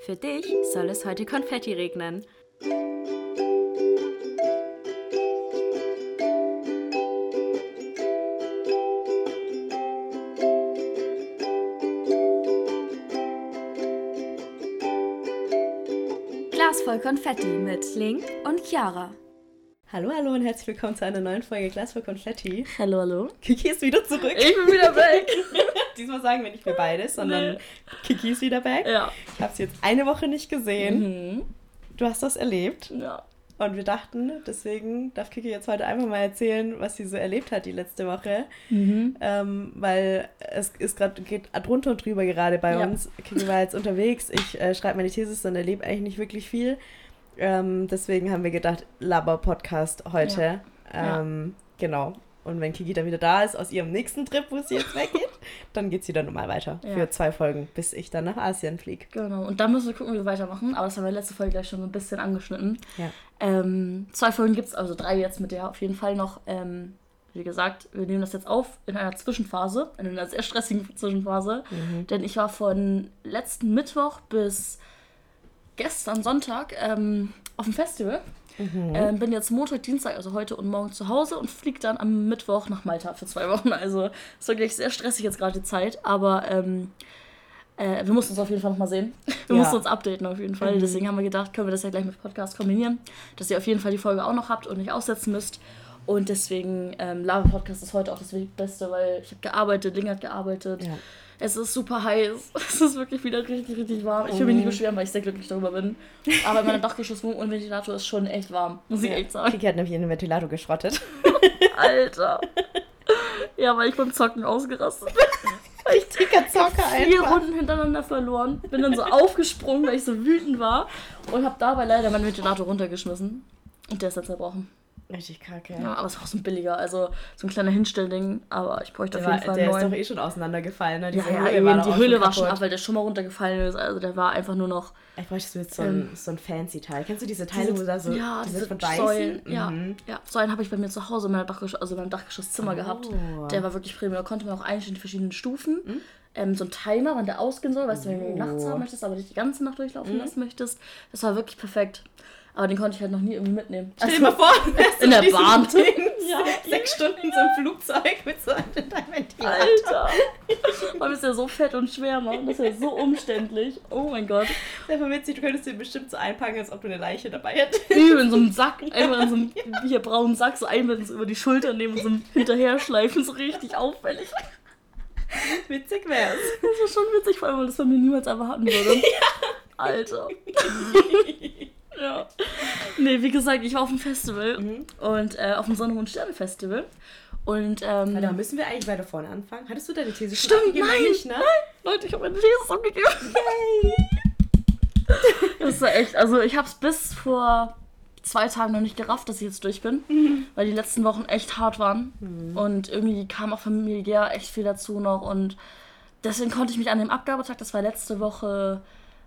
Für dich soll es heute Konfetti regnen. Glas voll Konfetti mit Link und Chiara. Hallo, hallo und herzlich willkommen zu einer neuen Folge Glas voll Konfetti. Hallo, hallo. Kiki ist wieder zurück. Ich bin wieder weg. Diesmal sagen wir nicht mehr beides, sondern Nee. Kiki ist wieder back. Ja. Ich habe sie jetzt eine Woche nicht gesehen. Mhm. Du hast das erlebt. Ja. Und wir dachten, deswegen darf Kiki jetzt heute einfach mal erzählen, was sie so erlebt hat die letzte Woche. Mhm. Ähm, weil es ist gerade geht drunter und drüber gerade bei Ja. uns. Kiki war jetzt unterwegs. Ich äh, schreibe meine Thesis und erlebe eigentlich nicht wirklich viel. Ähm, deswegen haben wir gedacht, Laber-Podcast heute. Ja. Ähm, Genau. Und wenn Kiki dann wieder da ist aus ihrem nächsten Trip, wo sie jetzt weggeht, dann geht sie dann normal weiter. Ja. Für zwei Folgen, bis ich dann nach Asien fliege. Genau. Und dann müssen wir gucken, wie wir weitermachen. Aber das haben wir letzte Folge gleich schon so ein bisschen angeschnitten. Ja. Ähm, zwei Folgen gibt es, also drei jetzt mit der auf jeden Fall noch. Ähm, wie gesagt, wir nehmen das jetzt auf in einer Zwischenphase, in einer sehr stressigen Zwischenphase. Denn ich war von letzten Mittwoch bis gestern Sonntag ähm, auf dem Festival. Ähm, bin jetzt Montag, Dienstag, also heute und morgen zu Hause und fliege dann am Mittwoch nach Malta für zwei Wochen. Also ist wirklich sehr stressig jetzt gerade die Zeit, aber ähm, äh, wir mussten uns auf jeden Fall nochmal sehen. Wir Ja. mussten uns updaten auf jeden Fall. Deswegen haben wir gedacht, können wir das ja gleich mit Podcast kombinieren, dass ihr auf jeden Fall die Folge auch noch habt und nicht aussetzen müsst. Und deswegen, ähm, Lava Podcast ist heute auch das Beste, weil ich habe gearbeitet, Ling hat gearbeitet. Ja. Es ist super heiß. Es ist wirklich wieder richtig, richtig warm. Ich will mich nicht beschweren, weil ich sehr glücklich darüber bin. Aber mein Dachgeschosswohnung und Ventilator ist schon echt warm, muss ich Ja. echt sagen. Kiki hat nämlich ihren Ventilator geschrottet. Alter. Ja, weil ich beim Zocken ausgerastet bin. Dicker Zocker vier Runden hintereinander verloren. Bin dann so aufgesprungen, weil ich so wütend war. Und habe dabei leider meinen Ventilator runtergeschmissen. Und der ist dann zerbrochen. Richtig kacke. Ja, aber es war auch so ein billiger, also so ein kleiner Hinstellding. Aber ich bräuchte Der, auf war, jeden Fall der einen ist neuen. doch eh schon auseinandergefallen. Ne? ja, Diese ja, Höhle eben, war die Höhle war schon ab, weil der schon mal runtergefallen ist. Also der war einfach nur noch Ich bräuchte jetzt so ein, so ein fancy Teil. Kennst du diese Teile, wo da so ja, diese diese von? Säulen. Ja, Mhm. ja, Säulen habe ich bei mir zu Hause in meinem Dachgeschoss, also in meinem Dachgeschosszimmer gehabt. Oh. Der war wirklich Premium. Da konnte man auch einstellen, die verschiedenen Stufen. Ähm, so ein Timer, wann der ausgehen soll, weißt du, wenn du ihn nachts Oh. haben möchtest, aber nicht die ganze Nacht durchlaufen lassen möchtest. Das war wirklich perfekt. Aber den konnte ich halt noch nie irgendwie mitnehmen. Stell dir mal vor, wärst in der Bahn. Ja. sechs Stunden in so einem Flugzeug mit so einem Ventilator. Alter! Man ist ja so fett und schwer, Mann. Das ist ja so umständlich. Oh mein Gott. Das ist witzig, du könntest dir bestimmt so einpacken, als ob du eine Leiche dabei hättest. Übel in so einem Sack, einfach in so einem hier braunen Sack, so einbinden, so über die Schulter nehmen und so hinterher schleifen, so richtig auffällig. Witzig wär's. Das war schon witzig, vor allem, weil das von mir niemals erwarten würde. Alter. ja. Nee, wie gesagt, ich war auf dem Festival und äh, auf dem Sonne- und Sterne-Festival. Und ähm, Warte, müssen wir eigentlich weiter vorne anfangen? Hattest du deine These schon Stimmt, nein, Nicht, ne? Leute, ich habe meine These abgegeben. Das war echt, also ich habe es bis vor zwei Tagen noch nicht gerafft, dass ich jetzt durch bin, weil die letzten Wochen echt hart waren und irgendwie kam auch familiär echt viel dazu noch und deswegen konnte ich mich an dem Abgabetag, das war letzte Woche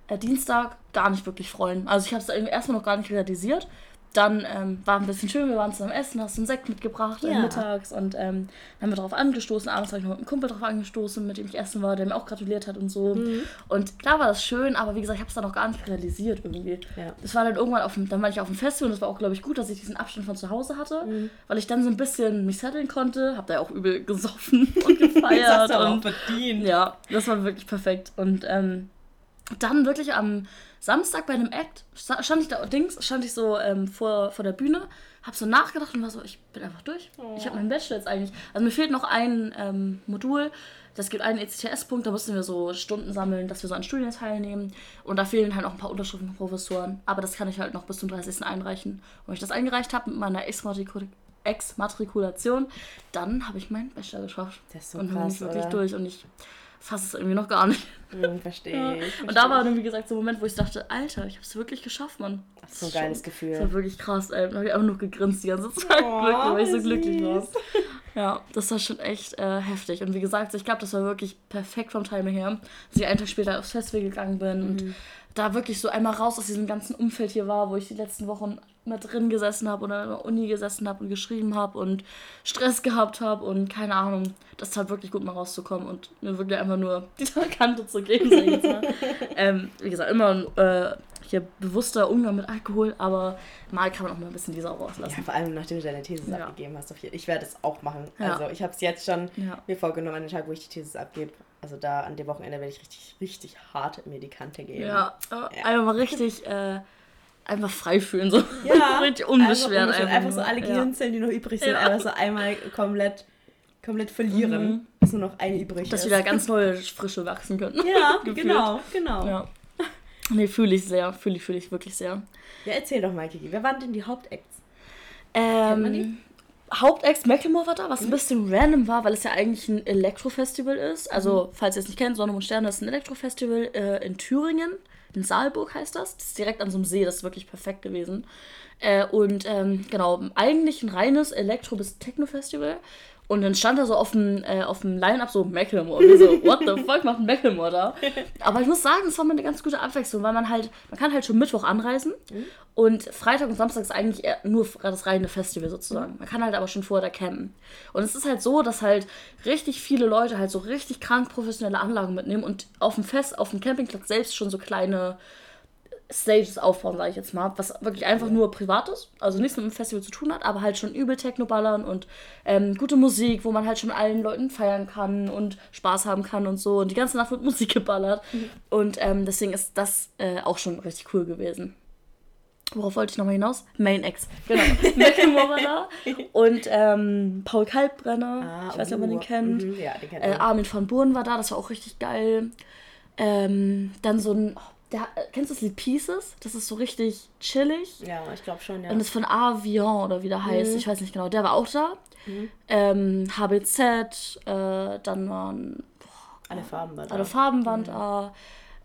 äh, Dienstag, gar nicht wirklich freuen. Also ich habe es irgendwie erstmal noch gar nicht realisiert. Dann ähm, war ein bisschen schön, wir waren zusammen essen, hast einen Sekt mitgebracht äh, Ja. mittags und ähm, dann haben wir darauf angestoßen. Abends habe ich noch mit einem Kumpel drauf angestoßen, mit dem ich essen war, der mir auch gratuliert hat und so. Und klar war das schön, aber wie gesagt, ich habe es dann noch gar nicht realisiert irgendwie. Ja. Das war dann irgendwann auf dem, dann war ich auf dem Festival und das war auch, glaube ich, gut, dass ich diesen Abstand von zu Hause hatte, weil ich dann so ein bisschen mich setteln konnte, habe da ja auch übel gesoffen und Das gefeiert. hast du aber auch und verdient. ja, das war wirklich perfekt. Und ähm, dann wirklich am Samstag bei einem Act sta- stand ich da Dings, stand ich so ähm, vor, vor der Bühne, hab so nachgedacht und war so, ich bin einfach durch. Ich habe meinen Bachelor jetzt eigentlich. Also mir fehlt noch ein ähm, Modul. Das gibt einen ECTS-Punkt, da mussten wir so Stunden sammeln, dass wir so an Studien teilnehmen. Und da fehlen halt noch ein paar Unterschriften von Professoren. Aber das kann ich halt noch bis zum 30. einreichen. Und wenn ich das eingereicht habe mit meiner Exmatrikul Exmatrikulation, dann habe ich meinen Bachelor geschafft. Das ist so und dann bin krass, ich wirklich oder? durch. Und ich fasse es irgendwie noch gar nicht. Hm, verstehe ich. Und da war dann, wie gesagt, so ein Moment, wo ich dachte, Alter, ich habe es wirklich geschafft, Mann. Ach, so ein Das geiles schon- Gefühl. Das war wirklich krass, ey. Da habe ich einfach nur gegrinst die ganze Zeit, Oh, glücklich, weil ich so glücklich war. Ja, das war schon echt äh, heftig. Und wie gesagt, ich glaube, das war wirklich perfekt vom Timing her, dass ich einen Tag später aufs Festival gegangen bin mhm. und da wirklich so einmal raus aus diesem ganzen Umfeld hier war, wo ich die letzten Wochen mit drin gesessen habe oder in der Uni gesessen habe und geschrieben habe und Stress gehabt habe und keine Ahnung. Das tat wirklich gut, mal rauszukommen und mir wirklich einfach nur die Kante zu geben, sag ich jetzt mal. ähm, wie gesagt, immer äh, hier bewusster Umgang mit Alkohol, aber mal kann man auch mal ein bisschen die Sau rauslassen. Ja, vor allem nachdem du deine Thesis ja. abgegeben hast. Ich werde es auch machen. Ja. Also ich habe es jetzt schon mir vorgenommen, an den Tag, wo ich die Thesis abgebe. Also da an dem Wochenende werde ich richtig, richtig hart mir die Kante geben. Ja, ja. einfach mal richtig... Äh, einfach frei fühlen, so ja, richtig unbeschwert. Einfach, einfach, einfach so alle Gehirnzellen, die noch übrig sind, einfach so einmal komplett, komplett verlieren, mhm. bis nur noch eine übrig Dass ist. Dass wieder ganz neue Frische wachsen können. Ja, genau, genau. Ja. Nee, fühle ich sehr, fühle ich, fühle ich wirklich sehr. Ja, erzähl doch mal, Kiki, wer waren denn die Hauptacts? Ähm, Hauptex Macklemore war da, was mhm. ein bisschen random war, weil es ja eigentlich ein Elektrofestival ist. Also, mhm. falls ihr es nicht kennt, Sonne und Sterne ist ein Elektrofestival äh, in Thüringen. In Saalburg heißt das. Das ist direkt an so einem See, das ist wirklich perfekt gewesen. Äh, und ähm, genau, eigentlich ein reines Elektro- bis Techno-Festival. Und dann stand da so auf dem, äh, auf dem Line-Up so Macklemore. Und wir so, what the fuck macht Macklemore da? Aber ich muss sagen, es war mal eine ganz gute Abwechslung, weil man halt, man kann halt schon Mittwoch anreisen mhm. und Freitag und Samstag ist eigentlich nur das reine Festival sozusagen. Mhm. Man kann halt aber schon vorher da campen. Und es ist halt so, dass halt richtig viele Leute halt so richtig krank professionelle Anlagen mitnehmen und auf dem Fest, auf dem Campingplatz selbst schon so kleine Stages aufbauen, sage ich jetzt mal, was wirklich einfach nur privat ist, also nichts mit dem Festival zu tun hat, aber halt schon übel Techno ballern und ähm, gute Musik, wo man halt schon allen Leuten feiern kann und Spaß haben kann und so und die ganze Nacht wird Musik geballert mhm. und ähm, deswegen ist das äh, auch schon richtig cool gewesen. Worauf wollte ich nochmal hinaus? Main X. Genau. Macklemore war da. Und ähm, Paul Kaltbrenner. Ah, ich weiß nicht, ob man den uh, kennt. Mhm, ja, den kennt äh, Armin van Buren war da, das war auch richtig geil. Ähm, dann so ein, oh, der, kennst du das Lied Pieces? Das ist so richtig chillig. Ja, ich glaube schon, ja. Und das ist von Avion oder wie der heißt. Mhm. Ich weiß nicht genau. Der war auch da. Mhm. Ähm, HBZ, äh, dann waren. Boah, alle Farben waren da. Alle Farben waren mhm. da.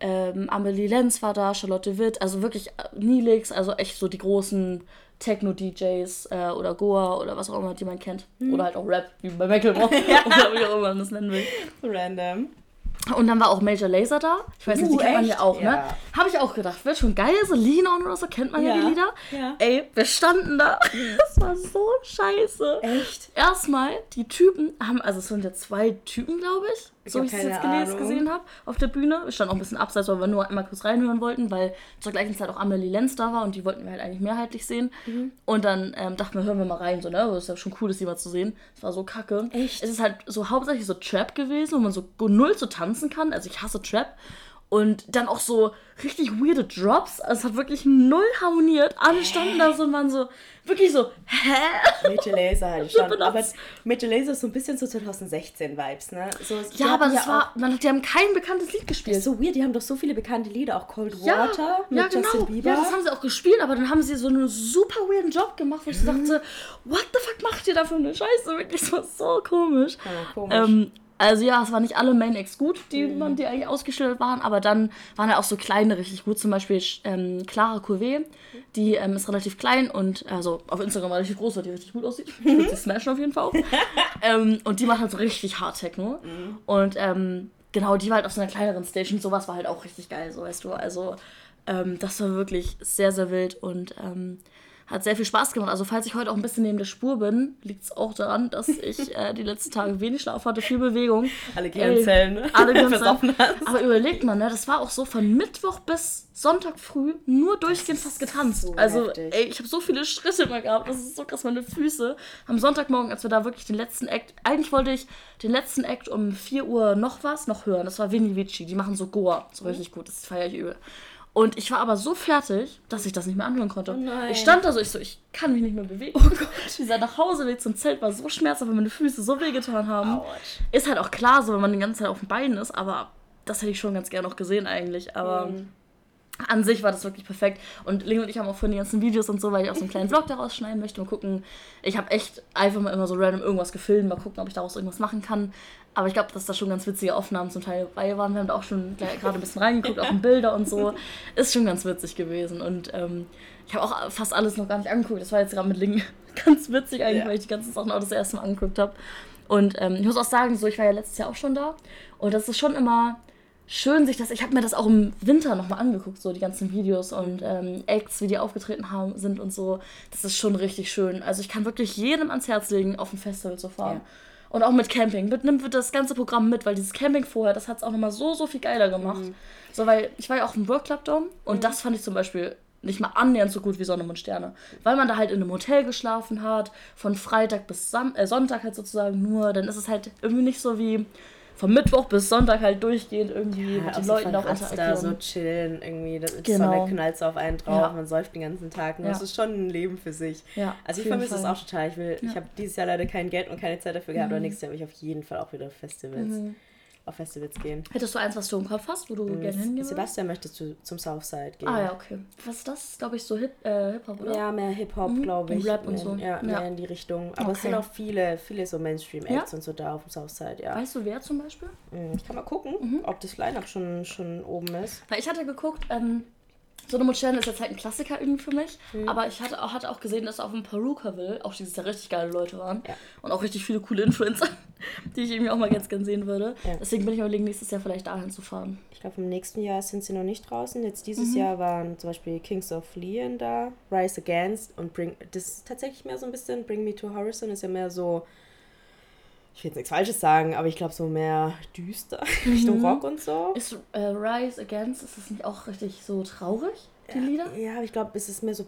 Ähm, Amelie Lenz war da, Charlotte Witt, also wirklich äh, Nilix, also echt so die großen Techno-DJs äh, oder Goa oder was auch immer, die man kennt. Mhm. Oder halt auch Rap, wie bei Macklemore. ja. oder wie auch immer man das nennen will. Random. Und dann war auch Major Laser da. Ich weiß nicht, uh, die kennt man ja auch, ne? ja. ne? Habe ich auch gedacht, wird schon geil. So Linon oder so kennt man ja, ja die Lieder. Ja. Ey, wir standen da. Das war so scheiße. Echt? Erstmal, die Typen haben, also es sind ja zwei Typen, glaube ich so wie ich es jetzt gelesen, gesehen habe auf der Bühne. Wir standen auch ein bisschen abseits, weil wir nur einmal kurz reinhören wollten, weil zur gleichen Zeit auch Amelie Lenz da war und die wollten wir halt eigentlich mehrheitlich sehen. Mhm. Und dann ähm, dachten wir, hören wir mal rein, so, ne? Das ist ja schon cool, das mal zu sehen. Es war so kacke. Echt? Es ist halt so hauptsächlich so Trap gewesen, wo man so null zu tanzen kann. Also ich hasse Trap. Und dann auch so richtig weirde Drops. Also es hat wirklich null harmoniert. Alle standen da so und waren so, wirklich so, hä? Major Laser halt schon. Aber Major Laser ist so ein bisschen so 2016-Vibes, ne? So, ja, aber das war, man, die haben kein bekanntes Lied gespielt. Das ist so weird, die haben doch so viele bekannte Lieder, auch Cold Water ja, mit ja, genau. Justin Bieber. Ja, das haben sie auch gespielt, aber dann haben sie so einen super weirden Job gemacht, wo ich mhm. dachte, what the fuck macht ihr da für eine Scheiße? Wirklich, das war so komisch. Ja, komisch. Ähm, also ja, es waren nicht alle Main Acts gut, die, mhm. man, die eigentlich ausgestellt waren, aber dann waren ja auch so kleine richtig gut. Zum Beispiel ähm, Clara Couvet, die ähm, ist relativ klein und also auf Instagram relativ groß, weil die richtig gut aussieht. Würde sie smashen auf jeden Fall auch. ähm, und die macht halt so richtig Hard Techno. Mhm. Und ähm, genau, die war halt auf so einer kleineren Station. Sowas war halt auch richtig geil, so weißt du. Also ähm, das war wirklich sehr, sehr wild und ähm, hat sehr viel Spaß gemacht. Also falls ich heute auch ein bisschen neben der Spur bin, liegt es auch daran, dass ich äh, die letzten Tage wenig Schlaf hatte, viel Bewegung. Alle Gehirnzellen, ne? Alle Gehirnzellen. Aber überlegt man, ne, das war auch so von Mittwoch bis Sonntag früh nur durchgehend fast getanzt. So also ey, ich habe so viele Schritte immer gehabt, das ist so krass, meine Füße. Am Sonntagmorgen, als wir da wirklich den letzten Act, eigentlich wollte ich den letzten Act um 4 Uhr noch was, noch hören. Das war Vinny Vici, die machen so Goa, so richtig gut, das feiere ich übel. Und ich war aber so fertig, dass ich das nicht mehr anhören konnte. Oh ich stand da so, ich so, ich kann mich nicht mehr bewegen. Oh Gott. Dieser Nachhauseweg zum Zelt war so schmerzhaft, weil meine Füße so wehgetan haben. Ouch. Ist halt auch klar so, wenn man die ganze Zeit auf den Beinen ist, aber das hätte ich schon ganz gerne noch gesehen eigentlich. Aber mm. An sich war das wirklich perfekt. Und Ling und ich haben auch vorhin die ganzen Videos und so, weil ich auch so einen kleinen Vlog daraus schneiden möchte. Mal gucken. Ich habe echt einfach mal immer so random irgendwas gefilmt. Mal gucken, ob ich daraus irgendwas machen kann. Aber ich glaube, dass da schon ganz witzige Aufnahmen zum Teil bei waren. Wir haben da auch schon gerade ein bisschen reingeguckt, auch in Bilder und so. Ist schon ganz witzig gewesen. Und ähm, ich habe auch fast alles noch gar nicht angeguckt. Das war jetzt gerade mit Ling ganz witzig eigentlich, ja. weil ich die ganzen Sachen auch das erste Mal angeguckt habe. Und ähm, ich muss auch sagen, so ich war ja letztes Jahr auch schon da. Und das ist schon immer schön, sich das. Ich habe mir das auch im Winter nochmal angeguckt, so die ganzen Videos und ähm, Acts, wie die aufgetreten haben, sind und so. Das ist schon richtig schön. Also ich kann wirklich jedem ans Herz legen, auf ein Festival zu fahren. Ja. Und auch mit Camping. Mit, nimmt das ganze Programm mit, weil dieses Camping vorher, das hat es auch nochmal so, so viel geiler gemacht. Mhm. So, weil ich war ja auch im World Club Dome und mhm. das fand ich zum Beispiel nicht mal annähernd so gut wie Sonne und Sterne. Weil man da halt in einem Hotel geschlafen hat, von Freitag bis Sam äh, Sonntag halt sozusagen nur. Dann ist es halt irgendwie nicht so wie vom Mittwoch bis Sonntag halt durchgehend irgendwie ja, mit den Leuten auch da so chillen irgendwie. Das, genau. Sonne knallt so auf einen drauf, ja. man säuft den ganzen Tag. Und ja. das ist schon ein Leben für sich. Ja, also ich vermisse es auch total. Ich, will, ich habe dieses Jahr leider kein Geld und keine Zeit dafür gehabt, mhm. aber nächstes Jahr will ich auf jeden Fall auch wieder Festivals. Mhm auf Festivals gehen. Hättest du eins, was du im Kopf hast, wo du mhm. gerne hingehen Sebastian möchte zu, zum Southside gehen. Ah ja, okay. Was ist das? Glaube ich so Hip, äh, Hip-Hop, oder? Ja, mehr Hip-Hop, mhm. glaube ich. Und Rap und so. Ja, mehr in die Richtung. Aber okay. es sind auch viele, viele so Mainstream-Acts ja? und so da auf dem Southside, ja. Weißt du, wer zum Beispiel? Mhm, ich kann mal gucken, mhm. ob das Line-Up schon, schon oben ist. Weil ich hatte geguckt, ähm, Sonne und Sterne ist jetzt halt ein Klassiker irgendwie für mich. Mhm. Aber ich hatte auch, hatte auch gesehen, dass auf dem Perukaville auch dieses Jahr richtig geile Leute waren. Ja. Und auch richtig viele coole Influencer, die ich irgendwie auch mal ganz gern sehen würde. Ja. Deswegen bin ich überlegen, nächstes Jahr vielleicht dahin zu fahren. Ich glaube, im nächsten Jahr sind sie noch nicht draußen. Jetzt dieses mhm. Jahr waren zum Beispiel Kings of Leon da, Rise Against und Bring. Das ist tatsächlich mehr so ein bisschen Bring Me to Horizon, ist ja mehr so ich will jetzt nichts Falsches sagen, aber ich glaube so mehr düster mhm. Richtung Rock und so. Ist äh, Rise Against, ist das nicht auch richtig so traurig, die Lieder? Ja, aber ich glaube, es ist mehr so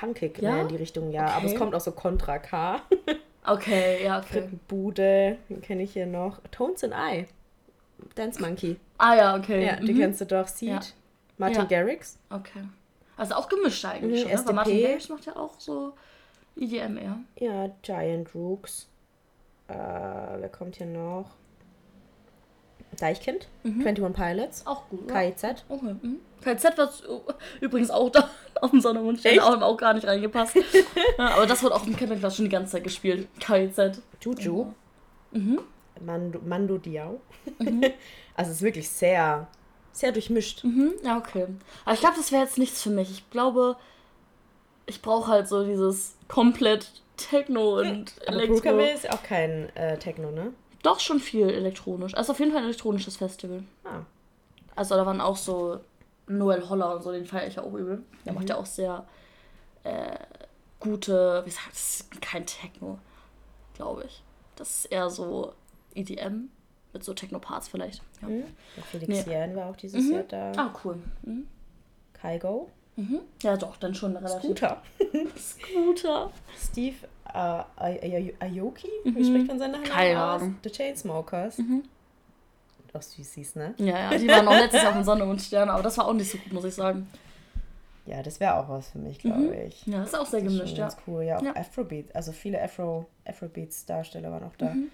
punkig ja? in die Richtung, ja. Okay. Aber es kommt auch so Contra K. okay, ja, okay. Bude, den kenne ich hier noch. Tones and I. Dance Monkey. Ah ja, okay. Ja, die mhm. kennst du doch. Seed. Ja. Martin ja. Garrix. Okay. Also auch gemischt eigentlich mhm, schon, ne? Martin Garrix macht ja auch so EDM eher. Ja, Giant Rooks. Äh, wer kommt hier noch? Deichkind, mhm. 21 Pilots. Auch gut. KIZ. Okay. Mhm. KIZ wird übrigens auch da auf dem Sonne und Sterne auch, auch gar nicht reingepasst. ja, aber das wird auch im Campingplatz schon die ganze Zeit gespielt. KIZ. Juju. Mhm. Mando, Mando Diao. Mhm. also es ist wirklich sehr, sehr durchmischt. Mhm. Ja, okay. Aber ich glaube, das wäre jetzt nichts für mich. Ich glaube, ich brauche halt so dieses komplett Techno und Aber Elektro. Aber ist auch kein äh, Techno, ne? Doch schon viel elektronisch. Also auf jeden Fall ein elektronisches Festival. Ah. Also da waren auch so Noel Holler und so, den feiere ich ja auch übel. Der mhm. macht ja auch sehr äh, gute, wie sagt das ist kein Techno, glaube ich. Das ist eher so EDM mit so Techno-Parts vielleicht. Ja. Mhm. Felix nee. Jähn war auch dieses mhm. Jahr da. Ah, cool. Mhm. Kaigo. Mhm. Ja, doch, dann schon relativ. Scooter. Scooter. Steve uh, Aoki? Mhm. Wie spricht man seinen Namen Keine aus? The Chainsmokers. Mhm. Doch süß hieß, ne? Ja, ja, die waren auch letztes Jahr von Sonne und Sterne, aber das war auch nicht so gut, muss ich sagen. Ja, das wäre auch was für mich, glaube mhm. ich. Ja, das ist auch sehr gemischt, ja. Ganz cool, ja. Auch ja. Afrobeat, also viele Afro, Afrobeats-Darsteller waren auch da. Mhm.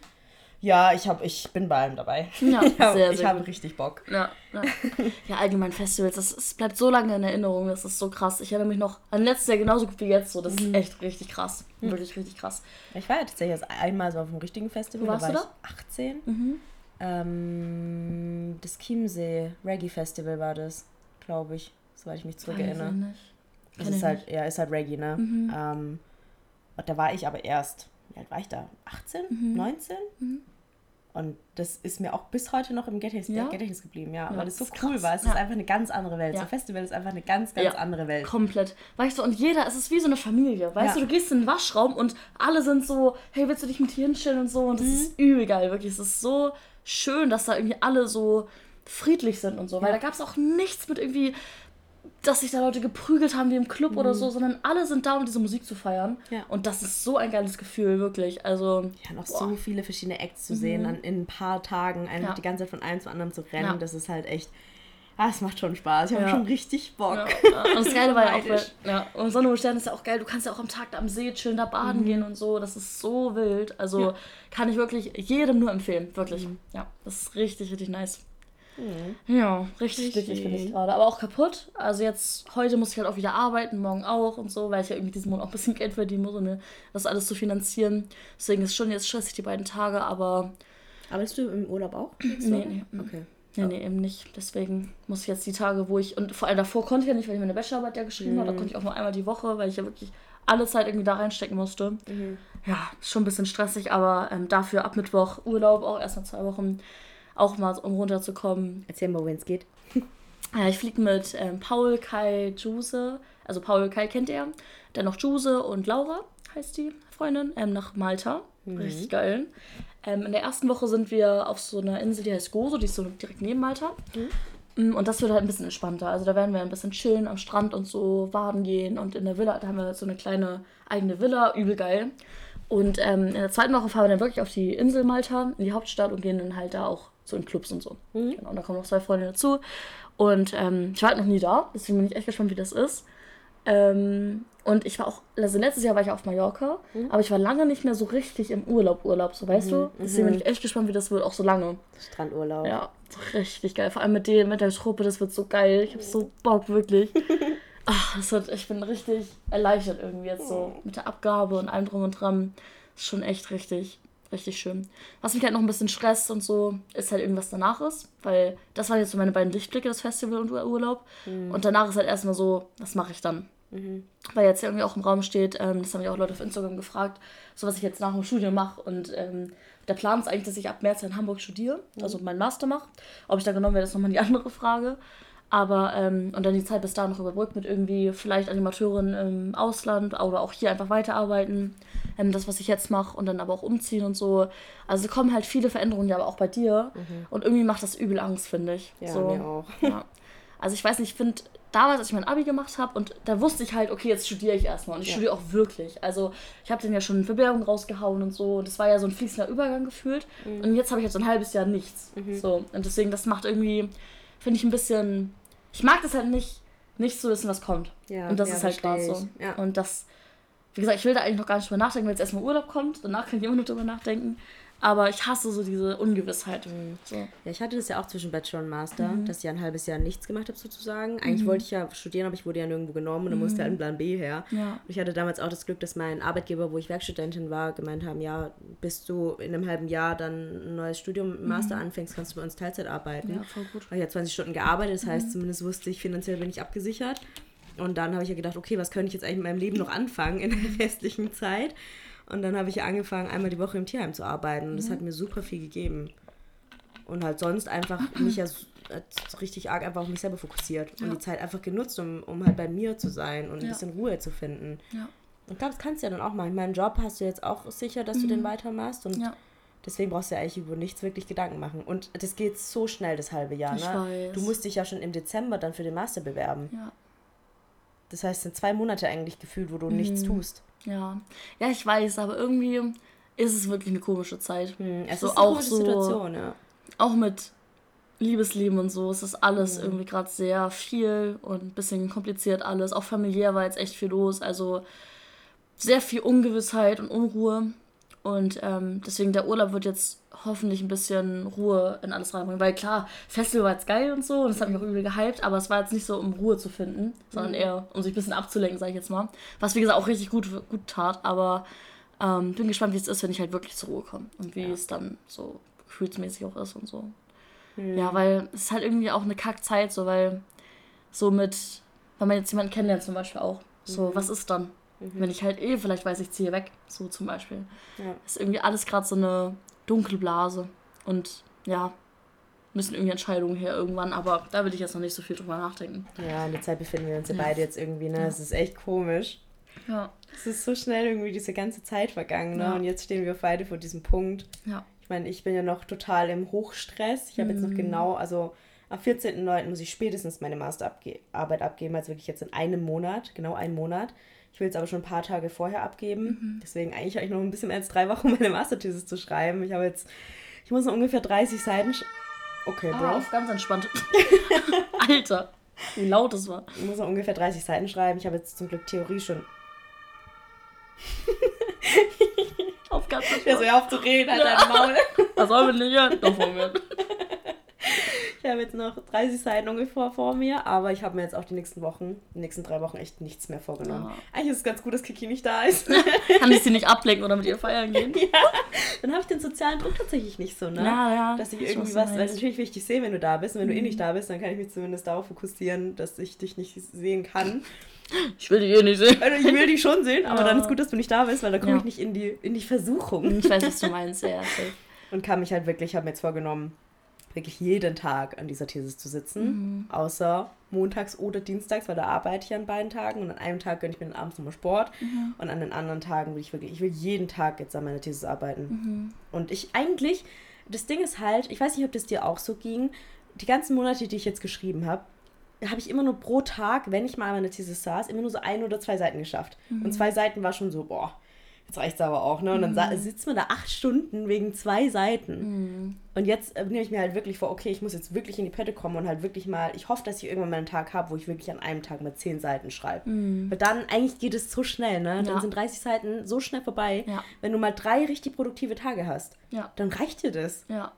Ja, ich, hab, ich bin bei allem dabei. Ja, ich hab, sehr, sehr Ich habe richtig Bock. Ja, ja. ja, allgemein Festivals, das, das bleibt so lange in Erinnerung, das ist so krass. Ich erinnere mich noch an letztes Jahr genauso gut wie jetzt, so. das mhm. ist echt richtig krass. Mhm. Wirklich richtig krass. Ich war ja tatsächlich erst einmal so auf einem richtigen Festival. Wo warst da war du da? 18. Mhm. Ähm, das Chiemsee Reggae Festival war das, glaube ich, soweit ich mich zurückerinnere. Das ist halt, ja, ist halt Reggae, ne? Mhm. Ähm, da war ich aber erst wie alt war ich da? 18? Mhm. 19? Mhm. Und das ist mir auch bis heute noch im Gedächtnis, ja? Gedächtnis geblieben, ja, ja, weil es so cool krass. war. Es ja. ist einfach eine ganz andere Welt. Ja. So Festival ist einfach eine ganz, ganz andere Welt. Komplett. Weißt du, und jeder, es ist wie so eine Familie. Weißt du, du gehst in den Waschraum und alle sind so, hey, willst du dich mit hier hinstellen und so. Und das mhm. ist übel geil, wirklich. Es ist so schön, dass da irgendwie alle so friedlich sind und so. Weil da gab es auch nichts mit irgendwie dass sich da Leute geprügelt haben wie im Club mhm. oder so, sondern alle sind da, um diese Musik zu feiern. Ja. Und das ist so ein geiles Gefühl, wirklich. Also, ja, noch boah. so viele verschiedene Acts zu sehen, mhm. an, in ein paar Tagen einfach ja. die ganze Zeit von einem zu anderen zu rennen, ja. das ist halt echt. Ah, es macht schon Spaß. Ich habe schon richtig Bock. Und das Geile war ja auch, weil, ja, und Sonne und Sterne ist ja auch geil. Du kannst ja auch am Tag am See chillen, da baden mhm. gehen und so. Das ist so wild. Also kann ich wirklich jedem nur empfehlen. Wirklich. Mhm. Ja, das ist richtig, richtig nice. Mhm. Ja, richtig glücklich bin ich gerade. Aber auch kaputt. Also jetzt, heute muss ich halt auch wieder arbeiten, morgen auch und so, weil ich ja irgendwie diesen Monat auch ein bisschen Geld verdienen muss, um das alles zu finanzieren. Deswegen ist schon jetzt stressig die beiden Tage, aber. Arbeitest du im Urlaub auch? Nee, nee. Okay. Nee, nee, eben nicht. Deswegen muss ich jetzt die Tage, wo ich. Und vor allem davor konnte ich ja nicht, weil ich meine Bachelorarbeit ja geschrieben mhm. habe. Da konnte ich auch nur einmal die Woche, weil ich ja wirklich alle Zeit irgendwie da reinstecken musste. Mhm. Ja, ist schon ein bisschen stressig, aber ähm, dafür ab Mittwoch Urlaub, auch erst mal zwei Wochen, auch mal um runterzukommen. Erzähl mal, wohin es geht. Ja, ich fliege mit ähm, Paul, Kai, Juse. Also Paul, Kai kennt er. Dann noch Juse und Laura heißt die Freundin, ähm, nach Malta. Mhm. Richtig geil. Ähm, in der ersten Woche sind wir auf so einer Insel, die heißt Gozo, die ist so direkt neben Malta. Mhm. Mm, und das wird halt ein bisschen entspannter. Also da werden wir ein bisschen chillen am Strand und so baden gehen. Und in der Villa, da haben wir so eine kleine eigene Villa, übel geil. Und ähm, in der zweiten Woche fahren wir dann wirklich auf die Insel Malta, in die Hauptstadt und gehen dann halt da auch so in Clubs und so. Mhm. Genau, und da kommen noch zwei Freunde dazu. Und ähm, ich war halt noch nie da, deswegen bin ich echt gespannt, wie das ist. Ähm, und ich war auch, also letztes Jahr war ich auf Mallorca, mhm. aber ich war lange nicht mehr so richtig im Urlaub, Urlaub, so weißt mhm. du? Deswegen bin mhm. ich echt gespannt, wie das wird, auch so lange. Strandurlaub. Ja, richtig geil. Vor allem mit dem, mit der Truppe, das wird so geil. Ich hab so Bock, wirklich. Ach, das wird, ich bin richtig erleichtert irgendwie jetzt so mit der Abgabe und allem drum und dran. Das ist schon echt richtig, richtig schön. Was mich halt noch ein bisschen stresst und so, ist halt irgendwas danach ist, weil das waren jetzt so meine beiden Lichtblicke, das Festival und Urlaub. Mhm. Und danach ist halt erstmal so, was mache ich dann? Mhm. Weil jetzt irgendwie auch im Raum steht, ähm, das haben mich auch Leute auf Instagram gefragt, so was ich jetzt nach dem Studium mache. Und ähm, der Plan ist eigentlich, dass ich ab März in Hamburg studiere, mhm. also meinen Master mache. Ob ich da genommen werde, ist nochmal die andere Frage. Aber, ähm, und dann die Zeit bis dahin noch überbrückt mit irgendwie vielleicht Animateurin im Ausland oder auch hier einfach weiterarbeiten. Ähm, das, was ich jetzt mache und dann aber auch umziehen und so. Also kommen halt viele Veränderungen ja aber auch bei dir. Mhm. Und irgendwie macht das übel Angst, finde ich. Ja, so. mir auch. Ja. Also ich weiß nicht, ich finde, damals, als ich mein Abi gemacht habe, und da wusste ich halt, okay, jetzt studiere ich erstmal. Und ich ja. studiere auch wirklich. Also ich habe dann ja schon eine Bewerbung rausgehauen und so. Und das war ja so ein fließender Übergang gefühlt. Mhm. Und jetzt habe ich jetzt so ein halbes Jahr nichts. Mhm. So. Und deswegen, das macht irgendwie, finde ich ein bisschen ich mag das halt nicht, nicht zu wissen, was kommt. Ja, und das ja, ist halt gerade so. Ja. Und das, wie gesagt, ich will da eigentlich noch gar nicht drüber nachdenken, wenn jetzt erstmal Urlaub kommt. Danach kann ich immer noch drüber nachdenken. Aber ich hasse so diese Ungewissheit. Mhm. So. Ja, ich hatte das ja auch zwischen Bachelor und Master, mhm. dass ich ja ein halbes Jahr nichts gemacht habe sozusagen. Eigentlich mhm. wollte ich ja studieren, aber ich wurde ja nirgendwo genommen und dann musste halt ein Plan B her. Ja. Und ich hatte damals auch das Glück, dass mein Arbeitgeber, wo ich Werkstudentin war, gemeint haben, ja, bis du in einem halben Jahr dann ein neues Studium im Master mhm. anfängst, kannst du bei uns Teilzeit arbeiten. Ja, voll gut. Weil ich habe 20 Stunden gearbeitet, das heißt, mhm. zumindest wusste ich, finanziell bin ich abgesichert. Und dann habe ich ja gedacht, okay, was könnte ich jetzt eigentlich in meinem Leben noch anfangen in der restlichen Zeit? Und dann habe ich angefangen, einmal die Woche im Tierheim zu arbeiten. Und das hat mir super viel gegeben. Und halt sonst einfach mich ja äh, richtig arg einfach auf mich selber fokussiert. Ja. Und die Zeit einfach genutzt, um, um halt bei mir zu sein und ein bisschen Ruhe zu finden. Ja. Und ich glaube, das kannst du ja dann auch machen. Meinen Job hast du jetzt auch sicher, dass mhm. du den weitermachst. Und ja. deswegen brauchst du ja eigentlich über nichts wirklich Gedanken machen. Und das geht so schnell, das halbe Jahr. Ich ne? Weiß. Du musst dich ja schon im Dezember dann für den Master bewerben. Ja. Das heißt, es sind zwei Monate eigentlich gefühlt, wo du mhm. nichts tust. Ja. Ja, ich weiß, aber irgendwie ist es wirklich eine komische Zeit. Hm, es so ist eine auch so, Situation, ja. Auch mit Liebesleben und so, es ist alles mhm. irgendwie gerade sehr viel und ein bisschen kompliziert alles. Auch familiär war jetzt echt viel los. Also sehr viel Ungewissheit und Unruhe. Und ähm, deswegen der Urlaub wird jetzt hoffentlich ein bisschen Ruhe in alles reinbringen. Weil klar, Festival war jetzt geil und so und das hat mich auch übel gehypt, aber es war jetzt nicht so, um Ruhe zu finden, sondern mhm. eher, um sich ein bisschen abzulenken, sag ich jetzt mal. Was wie gesagt auch richtig gut, gut tat, aber ähm, bin gespannt, wie es ist, wenn ich halt wirklich zur Ruhe komme und wie ja. es dann so gefühlsmäßig auch ist und so. Mhm. Ja, weil es ist halt irgendwie auch eine Kackzeit, so weil so mit, wenn man jetzt jemanden kennenlernt zum Beispiel auch, so, mhm. was ist dann? Mhm. Wenn ich halt eh vielleicht weiß, ich ziehe weg, so zum Beispiel. Ja. Ist irgendwie alles gerade so eine dunkle Blase. Und ja, müssen irgendwie Entscheidungen her irgendwann, aber da will ich jetzt noch nicht so viel drüber nachdenken. Ja, in der Zeit befinden wir uns ja beide jetzt irgendwie, ne? Es ja. ist echt komisch. Ja. Es ist so schnell irgendwie diese ganze Zeit vergangen, ne? Ja. Und jetzt stehen wir beide vor diesem Punkt. Ja. Ich meine, ich bin ja noch total im Hochstress. Ich habe mhm. jetzt noch mhm. genau, also am 14.09. muss ich spätestens meine Masterarbeit abgeben, also wirklich jetzt in einem Monat, genau einen Monat. Ich will es aber schon ein paar Tage vorher abgeben. Mhm. Deswegen eigentlich habe ich noch ein bisschen mehr als drei Wochen, meine Masterthesis zu schreiben. Ich habe jetzt, ich muss noch ungefähr 30 Seiten. Okay, Bro. Ah, auf ganz entspannt. Alter, wie laut es war. Ich muss noch ungefähr 30 Seiten schreiben. Ich habe jetzt zum Glück Theorie schon. auf ganz entspannt. Ja, so auf zu reden, halt ja. dein Maul. Was soll wir nicht hören? Doch, von mir. Ich Ich habe jetzt noch 30 Seiten ungefähr vor mir, aber ich habe mir jetzt auch die nächsten Wochen, die nächsten drei Wochen echt nichts mehr vorgenommen. Ja. Eigentlich ist es ganz gut, dass Kiki nicht da ist. Kann ich sie nicht ablenken oder mit ihr feiern gehen? ja, dann habe ich den sozialen Druck tatsächlich nicht so, ne? Ja, ja. Dass ich irgendwie was, weil natürlich will ich dich sehen, wenn du da bist und wenn mhm. du eh nicht da bist, dann kann ich mich zumindest darauf fokussieren, dass ich dich nicht sehen kann. Ich will dich eh nicht sehen. Also ich will dich schon sehen, aber ja. dann ist gut, dass du nicht da bist, weil dann komme ja. ich nicht in die, in die Versuchung. Ich weiß, was du meinst, ja. Und kann mich halt wirklich, habe mir jetzt vorgenommen, wirklich jeden Tag an dieser These zu sitzen, mhm. außer montags oder dienstags, weil da arbeite ich an beiden Tagen und an einem Tag gönne ich mir dann abends nochmal Sport mhm. und an den anderen Tagen will ich wirklich, ich will jeden Tag jetzt an meiner These arbeiten. Mhm. Und ich eigentlich, das Ding ist halt, ich weiß nicht, ob das dir auch so ging, die ganzen Monate, die ich jetzt geschrieben habe, habe ich immer nur pro Tag, wenn ich mal an meiner Thesis saß, immer nur so ein oder zwei Seiten geschafft. Mhm. Und zwei Seiten war schon so, boah, jetzt reicht es aber auch, ne? Und dann mhm. sitzt man da acht Stunden wegen zwei Seiten. Und jetzt äh, nehme ich mir halt wirklich vor, okay, ich muss jetzt wirklich in die Pette kommen und halt wirklich mal, ich hoffe, dass ich irgendwann mal einen Tag habe, wo ich wirklich an einem Tag mal zehn Seiten schreibe. Mhm. Weil dann, eigentlich geht es so schnell, ne? Dann ja. sind 30 Seiten so schnell vorbei. Ja. Wenn du mal drei richtig produktive Tage hast, ja. dann reicht dir das. Ja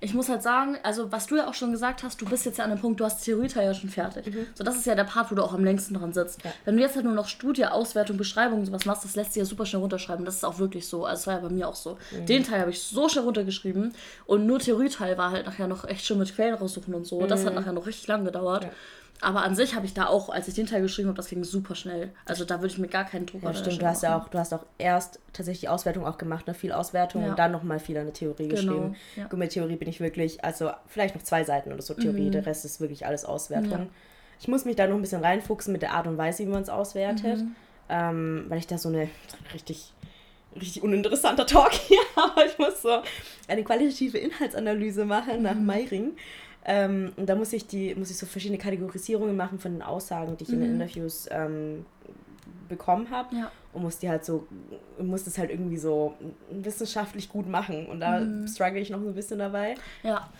ich muss halt sagen, also was du ja auch schon gesagt hast, du bist jetzt ja an dem Punkt, du hast Theorieteil ja schon fertig. Mhm. So, das ist ja der Part, wo du auch am längsten dran sitzt. Ja. Wenn du jetzt halt nur noch Studie, Auswertung, Beschreibung und sowas machst, das lässt sich ja super schnell runterschreiben. Das ist auch wirklich so. Also das war ja bei mir auch so. Mhm. Den Teil habe ich so schnell runtergeschrieben und nur Theorieteil war halt nachher noch echt schon mit Quellen raussuchen und so. Mhm. Das hat nachher noch richtig lang gedauert. Ja. Aber an sich habe ich da auch, als ich den Teil geschrieben habe, das ging super schnell. Also da würde ich mir gar keinen Druck Ja, stimmt. Du hast ja auch, du hast auch erst tatsächlich die Auswertung auch gemacht, ne? viel Auswertung ja. und dann nochmal viel an der Theorie genau. geschrieben. Ja. Gut, mit Theorie bin ich wirklich, also vielleicht noch zwei Seiten oder so Theorie, mhm. der Rest ist wirklich alles Auswertung. Ja. Ich muss mich da noch ein bisschen reinfuchsen mit der Art und Weise, wie man es auswertet, mhm. ähm, weil ich da so eine richtig richtig uninteressanter Talk hier, aber ich muss so eine qualitative Inhaltsanalyse machen nach mhm. Meiring. Ähm, und da muss ich die, muss ich so verschiedene Kategorisierungen machen von den Aussagen, die ich mhm. in den mhm. Interviews ähm, bekommen habe. Ja. Und muss die halt so, muss das halt irgendwie so wissenschaftlich gut machen. Und da mhm. struggle ich noch so ein bisschen dabei. Ja.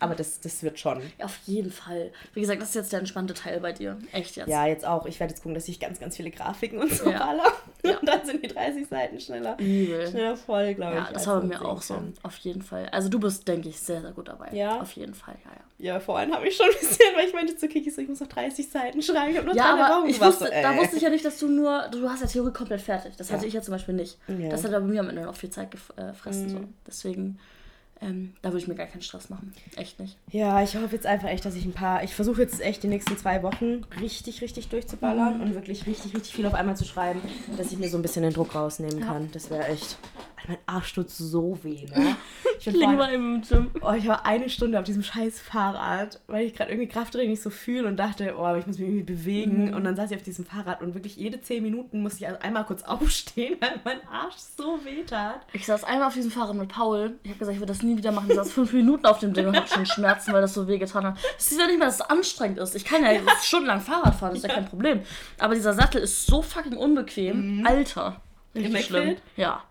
Aber das, das wird schon. Ja, auf jeden Fall. Wie gesagt, das ist jetzt der entspannte Teil bei dir. Echt jetzt. Ja, jetzt auch. Ich werde jetzt gucken, dass ich ganz, ganz viele Grafiken und so ja. baller. Ja. Und dann sind die 30 Seiten schneller, schneller voll, glaube ja, ich. Ja, das haben wir auch so. Auf jeden Fall. Also du bist, denke ich, sehr, sehr gut dabei. Ja. Auf jeden Fall, ja, ja. Ja, vorhin habe ich schon ein bisschen, weil ich meinte zu Kiki so, ich muss noch 30 Seiten schreiben. Ich nur ja, aber ich wusste, so, da wusste ich ja nicht, dass du nur, du hast ja Theorie komplett fertig. Das hatte ich ja zum Beispiel nicht. Das hat aber bei mir am Ende noch viel Zeit gefressen. Mhm. So. Deswegen ähm, da würde ich mir gar keinen Stress machen. Echt nicht. Ja, ich hoffe jetzt einfach echt, dass ich ein paar. Ich versuche jetzt echt die nächsten zwei Wochen richtig, richtig durchzuballern mhm. und wirklich richtig, richtig viel auf einmal zu schreiben, dass ich mir so ein bisschen den Druck rausnehmen ja. kann. Das wäre echt. Mein Arsch tut so weh, ne? Ich bin vorhin, mal im Gym. Oh, ich war eine Stunde auf diesem scheiß Fahrrad, weil ich gerade irgendwie Krafttraining nicht so fühle und dachte, oh, ich muss mich irgendwie bewegen. Mhm. Und dann saß ich auf diesem Fahrrad und wirklich jede zehn Minuten musste ich einmal kurz aufstehen, weil mein Arsch so weh tat. Ich saß einmal auf diesem Fahrrad mit Paul. Ich habe gesagt, ich würde das nie wieder machen. Ich saß fünf Minuten auf dem Ding und hatte schon Schmerzen, weil das so weh getan hat. Es ist ja nicht mehr, dass es anstrengend ist. Ich kann ja, ja. stundenlang Fahrrad fahren, das ist ja. ja kein Problem. Aber dieser Sattel ist so fucking unbequem. Mhm. Alter. Richtig schlimm. Ja,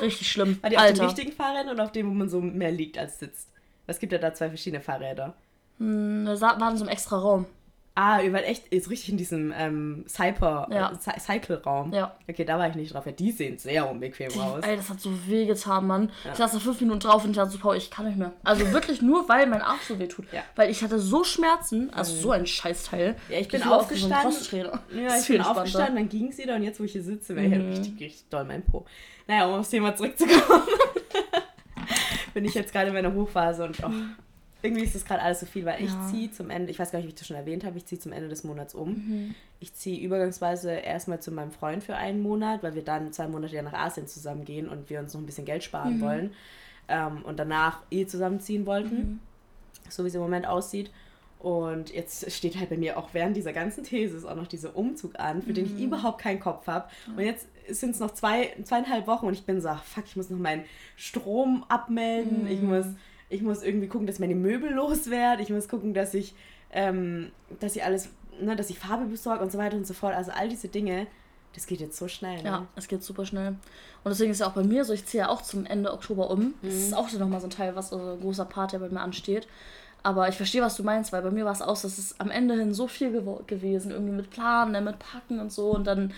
richtig schlimm. War die auf dem richtigen Fahrrad oder auf dem, wo man so mehr liegt als sitzt? Es gibt ja da zwei verschiedene Fahrräder. Hm, da war in so einem extra Raum. Ah, ihr wart echt ist richtig in diesem ähm, Cyper, ja. äh, Cycle-Raum. Ja. Okay, da war ich nicht drauf. Ja, die sehen sehr unbequem die, aus. Ey, das hat so weh getan, Mann. Ja. Ich saß da fünf Minuten drauf und ich dachte so, Paul, ich kann nicht mehr. Also wirklich nur, weil mein Arsch so weh tut. Ja. Weil ich hatte so Schmerzen, also mhm. so ein Scheißteil. Ja, ich bin ich aufgestanden. So ja, ich bin aufgestanden, dann ging es wieder und jetzt, wo ich hier sitze, wäre mhm. ich richtig, richtig doll mein Po. Naja, um aufs Thema zurückzukommen. bin ich jetzt gerade in meiner Hochphase und oh, irgendwie ist das gerade alles so viel, weil ja. ich ziehe zum Ende, ich weiß gar nicht, wie ich das schon erwähnt habe, ich ziehe zum Ende des Monats um. Mhm. Ich ziehe übergangsweise erstmal zu meinem Freund für einen Monat, weil wir dann zwei Monate ja nach Asien zusammen gehen und wir uns noch ein bisschen Geld sparen mhm. wollen. Ähm, und danach eh zusammenziehen wollten, mhm. so wie es im Moment aussieht. Und jetzt steht halt bei mir auch während dieser ganzen These auch noch dieser Umzug an, für den ich mhm. überhaupt keinen Kopf habe. Und jetzt sind es noch zwei, zweieinhalb Wochen und ich bin so, fuck, ich muss noch meinen Strom abmelden, ich mhm. muss ich muss irgendwie gucken, dass meine Möbel loswerden, ich muss gucken, dass ich, ähm, dass ich alles, ne, dass ich Farbe besorge und so weiter und so fort. Also all diese Dinge, das geht jetzt so schnell. Ne? Ja, es geht super schnell. Und deswegen ist ja auch bei mir so, ich ziehe ja auch zum Ende Oktober um. Mhm. Das ist auch nochmal so ein Teil, was so ein großer Part, der bei mir ansteht. Aber ich verstehe, was du meinst, weil bei mir war es auch, dass es am Ende hin so viel gewesen, irgendwie mit Planen, ne, mit Packen und so und dann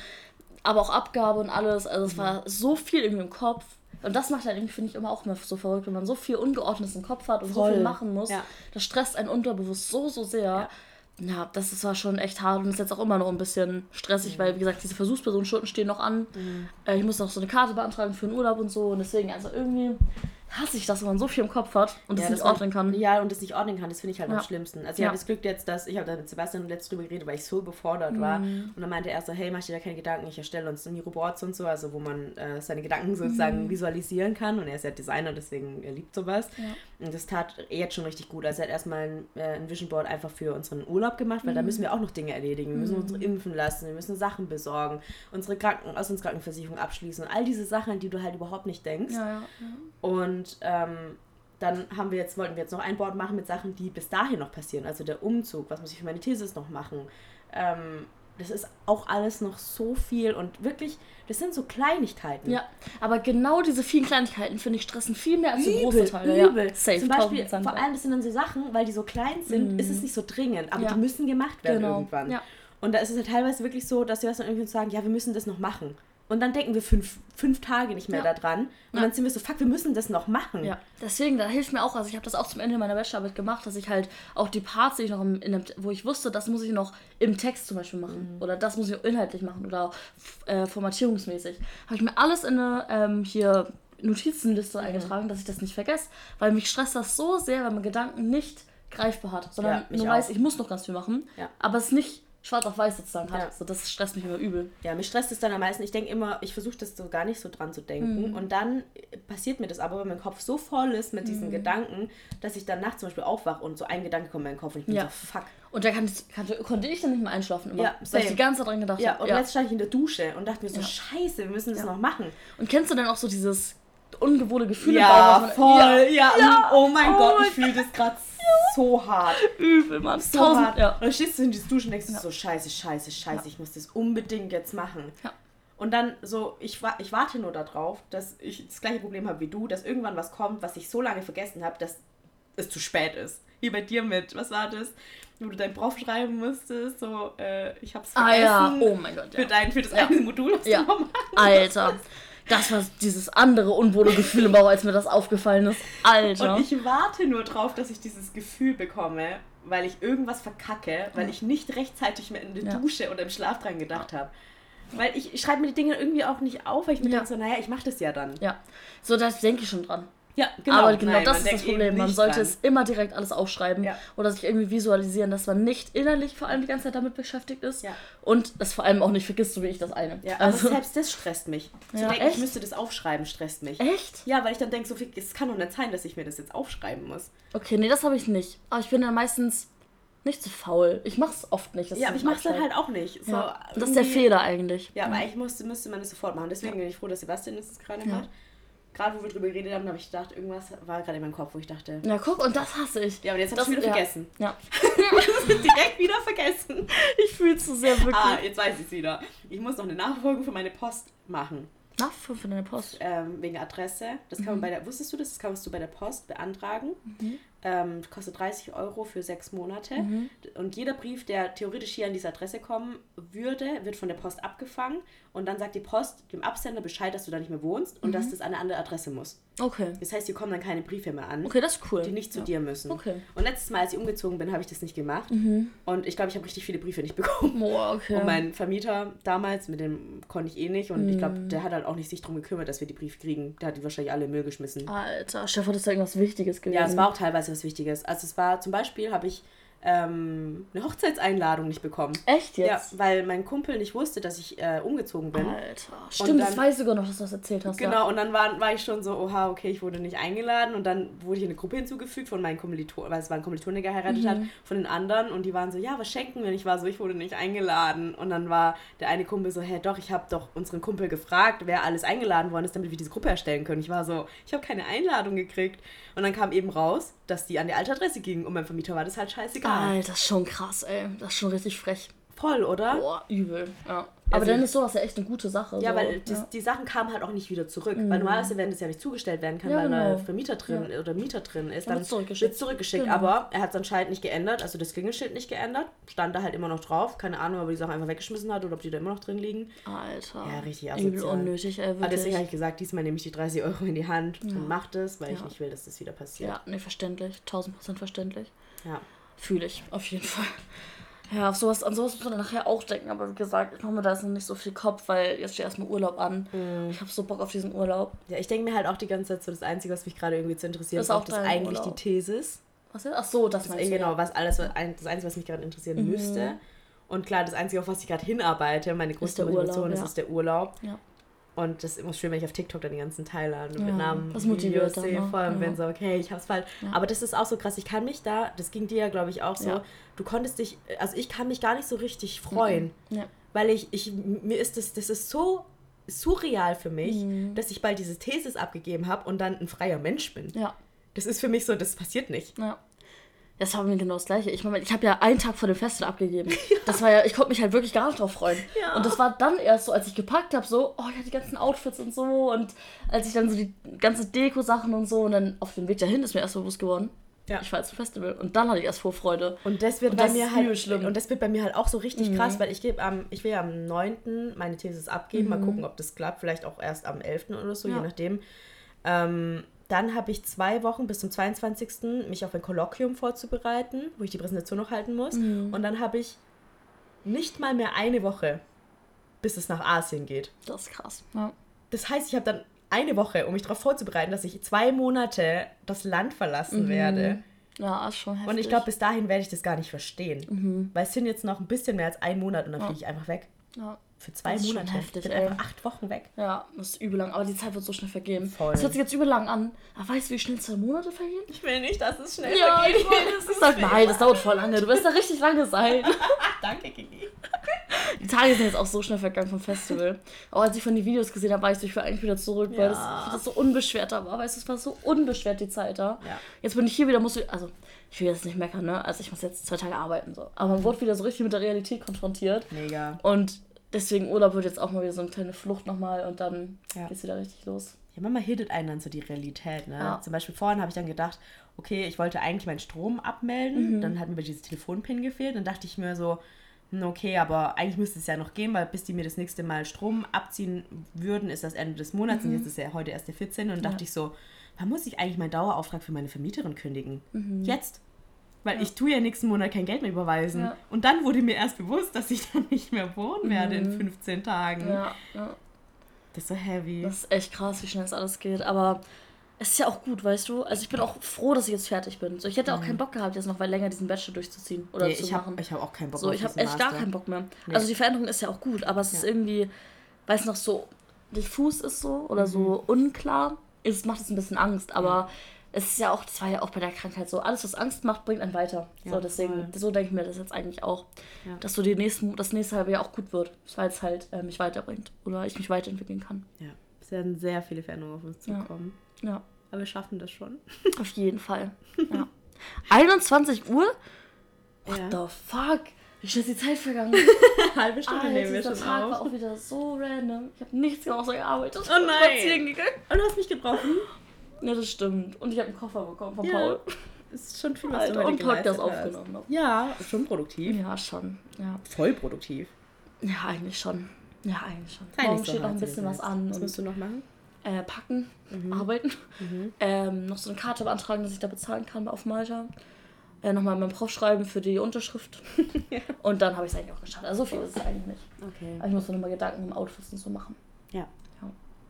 aber auch Abgabe und alles. Also es mhm. war so viel irgendwie im Kopf Und das macht halt irgendwie, finde ich, immer auch immer so verrückt, wenn man so viel Ungeordnetes im Kopf hat und Voll. so viel machen muss. Ja. Das stresst einen unterbewusst so, so sehr. Ja. Ja, das ist war schon echt hart und ist jetzt auch immer noch ein bisschen stressig, mhm. weil, wie gesagt, diese Versuchspersonenstunden stehen noch an. Mhm. Äh, ich muss noch so eine Karte beantragen für einen Urlaub und so. Und deswegen, also irgendwie hasse ich das, wenn man so viel im Kopf hat und ja, das nicht ordnen kann. Ja, und das nicht ordnen kann, das finde ich halt ja. am schlimmsten. Also ich ja. habe das Glück jetzt, dass ich habe da mit Sebastian letztes drüber geredet, weil ich so überfordert mhm. war. Und dann meinte er so, hey, mach dir da keine Gedanken, ich erstelle uns Miro-Boards und so, also wo man äh, seine Gedanken sozusagen mhm. visualisieren kann. Und er ist ja Designer, deswegen er liebt sowas. Und das tat jetzt schon richtig gut. Also er hat erstmal ein, äh, ein Vision Board einfach für unseren Urlaub gemacht, weil mhm. da müssen wir auch noch Dinge erledigen. Wir müssen uns mhm. impfen lassen, wir müssen Sachen besorgen, unsere Kranken Auslandskrankenversicherung abschließen und all diese Sachen, an die du halt überhaupt nicht denkst. Und ähm, dann haben wir jetzt, wollten wir jetzt noch ein Board machen mit Sachen, die bis dahin noch passieren. Also der Umzug, was muss ich für meine Thesis noch machen. Ähm, das ist auch alles noch so viel und wirklich, das sind so Kleinigkeiten. Ja, aber genau diese vielen Kleinigkeiten, finde ich, stressen viel mehr als die große Teile. Übel. Ja, safe, Zum Beispiel, vor allem, das sind dann so Sachen, weil die so klein sind, mm. ist es nicht so dringend, aber ja. die müssen gemacht werden genau. irgendwann. Ja. Und da ist es halt teilweise wirklich so, dass wir dann irgendwie sagen, ja, wir müssen das noch machen. Und dann denken wir fünf, fünf Tage nicht mehr ja. daran. Und ja. dann sind wir so, fuck, wir müssen das noch machen. Ja, deswegen, da hilft mir auch, also ich habe das auch zum Ende meiner Bachelorarbeit gemacht, dass ich halt auch die Parts, die ich noch im, in dem, wo ich wusste, das muss ich noch im Text zum Beispiel machen. Mhm. Oder das muss ich inhaltlich machen. Oder äh, formatierungsmäßig. Habe ich mir alles in eine ähm, hier Notizenliste mhm. eingetragen, dass ich das nicht vergesse. Weil mich stresst das so sehr, wenn man Gedanken nicht greifbar hat, sondern ja, nur weiß, ich muss noch ganz viel machen, aber es nicht schwarz auf weiß sozusagen hat. Ja. So, das stresst mich immer übel. Ja, mich stresst es dann am meisten. Ich denke immer, ich versuche das so gar nicht so dran zu denken. Mhm. Und dann passiert mir das aber, wenn mein Kopf so voll ist mit diesen mhm. Gedanken, dass ich dann nachts zum Beispiel aufwache und so ein Gedanke kommt in meinen Kopf und ich bin ja. so, fuck. Und da kann, kann, konnte ich dann nicht mehr einschlafen immer. Ja, weil ich die ganze Zeit dran gedacht habe. Ja, und ja. jetzt stand ich in der Dusche und dachte mir so, scheiße, wir müssen das noch machen. Und kennst du denn auch so dieses ungewohnte Gefühle ja, bauen. Voll, ja, ja, Oh mein oh Gott, ich fühle das gerade so hart. Übel, Mann. So Tausend, hart. Ja. Und dann stehst du in dieses Duschen und denkst ja. so, scheiße, scheiße, scheiße, ja. ich muss das unbedingt jetzt machen. Ja. Und dann so, ich, ich warte nur darauf, dass ich das gleiche Problem habe wie du, dass irgendwann was kommt, was ich so lange vergessen habe, dass es zu spät ist. Wie bei dir mit, was war das? Wo du dein Prof schreiben musstest, so, äh, ich hab's vergessen. Ah ja, oh mein Gott, ja. Für, dein, für das ja. eine Modul, was ja. du noch Alter. Das war dieses andere unwohle Gefühl im Bauch, als mir das aufgefallen ist. Alter. Und ich warte nur drauf, dass ich dieses Gefühl bekomme, weil ich irgendwas verkacke, weil ich nicht rechtzeitig mehr in der ja. Dusche oder im Schlaf dran gedacht habe. Weil ich, ich schreibe mir die Dinge irgendwie auch nicht auf, weil ich mir ja. denke so, naja, ich mache das ja dann. Ja, so das denke ich schon dran. Ja, genau. Aber genau Nein, das ist das Problem. Man sollte dran. es immer direkt alles aufschreiben ja. oder sich irgendwie visualisieren, dass man nicht innerlich vor allem die ganze Zeit damit beschäftigt ist ja. und das vor allem auch nicht vergisst, so wie ich das eine. Ja, also, aber selbst das stresst mich. Zu ja, denken, echt? ich müsste das aufschreiben, stresst mich. Echt? Ja, weil ich dann denke, so es kann doch nicht sein, dass ich mir das jetzt aufschreiben muss. Okay, nee, das habe ich nicht. Aber ich bin dann meistens nicht zu faul. Ich mache es oft nicht. Ja, aber ich mache es dann halt auch nicht. So, ja, das ist der Fehler eigentlich. Ja, aber eigentlich musste, müsste man es sofort machen. Deswegen bin ich froh, dass Sebastian das gerade macht gerade wo wir drüber geredet haben, habe ich gedacht, irgendwas war gerade in meinem Kopf, wo ich dachte. Ja, guck, und das hasse ich. Ja, aber jetzt habe ich wieder ja. vergessen. Ja. direkt wieder vergessen. Ich fühle es so sehr wirklich. Ah, jetzt weiß ich es wieder. Ich muss noch eine Nachfolge für meine Post machen. Nachfolge für deine Post? Ähm, wegen Adresse. Das kann mhm. man bei der, wusstest du das? Das kannst du bei der Post beantragen. Mhm. Ähm, kostet 30 Euro für sechs Monate. Mhm. Und jeder Brief, der theoretisch hier an diese Adresse kommen würde, wird von der Post abgefangen. Und dann sagt die Post dem Absender Bescheid, dass du da nicht mehr wohnst und dass mhm. das an eine andere Adresse muss. Okay. Das heißt, hier kommen dann keine Briefe mehr an. Okay, das ist cool. Die nicht zu ja. dir müssen. Okay. Und letztes Mal, als ich umgezogen bin, habe ich das nicht gemacht. Mhm. Und ich glaube, ich habe richtig viele Briefe nicht bekommen. Oh, okay. Und mein Vermieter damals, mit dem konnte ich eh nicht. Und mhm. ich glaube, der hat halt auch nicht sich darum gekümmert, dass wir die Briefe kriegen. Der hat die wahrscheinlich alle im Müll geschmissen. Alter, Chef, das ist irgendwas Wichtiges gewesen. Ja, es war auch teilweise was Wichtiges. Also es war zum Beispiel, habe ich ähm, eine Hochzeitseinladung nicht bekommen. Echt jetzt? Ja, weil mein Kumpel nicht wusste, dass ich äh, umgezogen bin. Alter, stimmt, dann, das weiß ich sogar noch, dass du das erzählt hast. Genau, ja. und dann war, war ich schon so, oha, okay, ich wurde nicht eingeladen und dann wurde ich in eine Gruppe hinzugefügt von meinen Kommilitonen, weil es war ein Kommilitone, der geheiratet mhm. hat, von den anderen und die waren so, ja, was schenken wir? Und ich war so, ich wurde nicht eingeladen und dann war der eine Kumpel so, hä, doch, ich habe doch unseren Kumpel gefragt, wer alles eingeladen worden ist, damit wir diese Gruppe erstellen können. Ich war so, ich habe keine Einladung gekriegt und dann kam eben raus, dass die an die alte Adresse gingen und mein Vermieter war das halt scheißegal. Alter, das ist schon krass, ey. Das ist schon richtig frech. Voll, oder? Boah, übel. Ja. Aber also, dann ist sowas ja echt eine gute Sache. Ja, so. weil die, ja. die, Sachen kamen halt auch nicht wieder zurück. Mhm. Weil normalerweise, wenn das ja nicht zugestellt werden kann, ja, weil genau. ein Vermieter drin ja. oder Mieter drin ist, dann wird zurückgeschickt. zurückgeschickt. Genau. Aber er hat es anscheinend nicht geändert, also das Klingelschild nicht geändert. Stand da halt immer noch drauf. Keine Ahnung, ob er die Sachen einfach weggeschmissen hat oder ob die da immer noch drin liegen. Alter. Ja, richtig asozial. Übel unnötig, ey, Aber deswegen habe ich gesagt, diesmal nehme ich die 30 Euro in die Hand und mache das, weil ich nicht will, dass das wieder passiert. Ja, nee, verständlich. 1000 Prozent verständlich. Ja. Fühle ich, auf jeden Fall. Ja, auf sowas, an sowas muss man nachher auch denken. Aber wie gesagt, ich mache mir da jetzt noch nicht so viel Kopf, weil jetzt steht erstmal Urlaub an. Mhm. Ich habe so Bock auf diesen Urlaub. Ja, ich denke mir halt auch die ganze Zeit so, das Einzige, was mich gerade irgendwie zu interessieren ist, auch das eigentlich Urlaub. die Thesis. Was ist? Ach so, das, das meinst du, Genau, was alles, das Einzige, was mich gerade interessieren mhm. müsste. Und klar, das Einzige, auf was ich gerade hinarbeite, meine größte Motivation ist, ja. ist der Urlaub. Ja. Und das ist immer schön, wenn ich auf TikTok dann die ganzen Teile ja, mit Namen das Videos sehe, vor allem ja. wenn so, okay, ich hab's falsch. Ja. Aber das ist auch so krass, ich kann mich da, das ging dir ja, glaube ich, auch so, ja. du konntest dich, also ich kann mich gar nicht so richtig freuen. Mhm. Weil ich, ich, mir ist das, das ist so surreal für mich, mhm. dass ich bald diese Thesis abgegeben habe und dann ein freier Mensch bin. Ja. Das ist für mich so, das passiert nicht. Ja. Das war mir genau das Gleiche. Ich meine, ich habe ja einen Tag vor dem Festival abgegeben. Ja. Das war ja, ich konnte mich halt wirklich gar nicht drauf freuen. Ja. Und das war dann erst so, als ich gepackt habe, so, oh ja, die ganzen Outfits und so. Und als ich dann so die ganzen Deko-Sachen und so und dann auf dem Weg dahin ist mir erst bewusst geworden. Ja. Ich war jetzt zum Festival und dann hatte ich erst Vorfreude. Und das wird und bei das mir halt schlimm. Und das wird bei mir halt auch so richtig mhm. krass, weil ich gebe am, ich will ja am 9. meine Thesis abgeben, mhm. mal gucken, ob das klappt, vielleicht auch erst am 11. oder so, ja. je nachdem. Ähm, dann habe ich zwei Wochen bis zum 22. mich auf ein Kolloquium vorzubereiten, wo ich die Präsentation noch halten muss. Mhm. Und dann habe ich nicht mal mehr eine Woche, bis es nach Asien geht. Das ist krass. Ja. Das heißt, ich habe dann eine Woche, um mich darauf vorzubereiten, dass ich zwei Monate das Land verlassen mhm. werde. Ja, ist schon heftig. Und ich glaube, bis dahin werde ich das gar nicht verstehen. Mhm. Weil es sind jetzt noch ein bisschen mehr als ein Monat und dann ja. fliege ich einfach weg. Ja. Für zwei das ist Monate. Schon heftig, ich bin ey. einfach acht Wochen weg. Ja, das ist übel lang. Aber die Zeit wird so schnell vergehen. Voll. Das hört sich jetzt übel lang an. Aber weißt du, wie schnell zwei Monate vergehen? Ich will nicht, dass es schnell ja, vergeht. Ich will, das ist nein, das dauert voll lange. Du wirst da richtig lange sein. Danke, Kiki. Die Tage sind jetzt auch so schnell vergangen vom Festival. Auch als ich von den Videos gesehen habe, war ich so, ich will eigentlich wieder zurück, ja. weil das, das so unbeschwert da war. Weißt du, es war so unbeschwert die Zeit da. Ja. Jetzt bin ich hier wieder, muss ich, also ich will jetzt nicht meckern, ne? Also ich muss jetzt zwei Tage arbeiten so. Aber man wurde wieder so richtig mit der Realität konfrontiert. Mega. Und deswegen Urlaub wird jetzt auch mal wieder so eine kleine Flucht nochmal und dann ja. es wieder richtig los. Ja, manchmal hittet einen dann so die Realität, ne? Ja. Zum Beispiel vorhin habe ich dann gedacht, okay, ich wollte eigentlich meinen Strom abmelden, mhm. dann hat mir dieses Telefonpin gefehlt, dann dachte ich mir so, hm, okay, aber eigentlich müsste es ja noch gehen, weil bis die mir das nächste Mal Strom abziehen würden, ist das Ende des Monats mhm. und jetzt ist ja heute erst der 14. Und ja. dachte ich so, wann muss ich eigentlich meinen Dauerauftrag für meine Vermieterin kündigen? Mhm. Jetzt. Weil ja. ich tue ja nächsten Monat kein Geld mehr überweisen. Ja. Und dann wurde mir erst bewusst, dass ich dann nicht mehr wohnen werde mhm. in 15 Tagen. Ja, ja. Das ist so heavy. Das ist echt krass, wie schnell es alles geht. Aber es ist ja auch gut, weißt du? Also ich bin auch froh, dass ich jetzt fertig bin. So, ich hätte auch mhm. keinen Bock gehabt, jetzt noch mal länger diesen Bachelor durchzuziehen oder nee, zu ich hab, machen. Ich habe auch keinen Bock so, ich habe echt Master. gar keinen Bock mehr. Nee. Also die Veränderung ist ja auch gut, aber es ist irgendwie, weil es noch so diffus ist so oder mhm. so unklar, es macht es ein bisschen Angst. Aber es ist ja auch, das war ja auch bei der Krankheit so, alles, was Angst macht, bringt einen weiter. Ja, so, deswegen, voll. so denke ich mir das jetzt eigentlich auch. Ja. Dass so die nächsten, das nächste halbe Jahr auch gut wird, weil es halt äh, mich weiterbringt oder ich mich weiterentwickeln kann. Ja, es werden sehr viele Veränderungen auf uns zukommen. Ja. ja. Aber wir schaffen das schon. Auf jeden Fall. Ja. 21 Uhr? What the fuck? Wie schnell ist die Zeit vergangen? Halbe Stunde Alter, nehmen wir schon Tag auf. war auch wieder so random. Ich habe nichts gemacht, außer gearbeitet. Oh nein. gegangen. Und du hast mich gebrochen. Ja, das stimmt. Und ich habe einen Koffer bekommen von ja. Paul. Das ist schon viel, was Alter, du und Podcast aufgenommen hast. Ja, schon produktiv. Ja, schon. Ja. Voll produktiv. Ja, eigentlich schon. Ja, eigentlich schon. Morgen steht noch ein bisschen was an. Was musst du noch machen? Äh, packen, mhm. arbeiten. Mhm. Ähm, noch so eine Karte beantragen, dass ich da bezahlen kann auf Malta. Äh, nochmal meinem Prof schreiben für die Unterschrift. ja. Und dann habe ich es eigentlich auch geschafft. Also so viel ist es eigentlich nicht. Okay. Aber ich muss mir nochmal Gedanken im Outfit und so machen. Ja.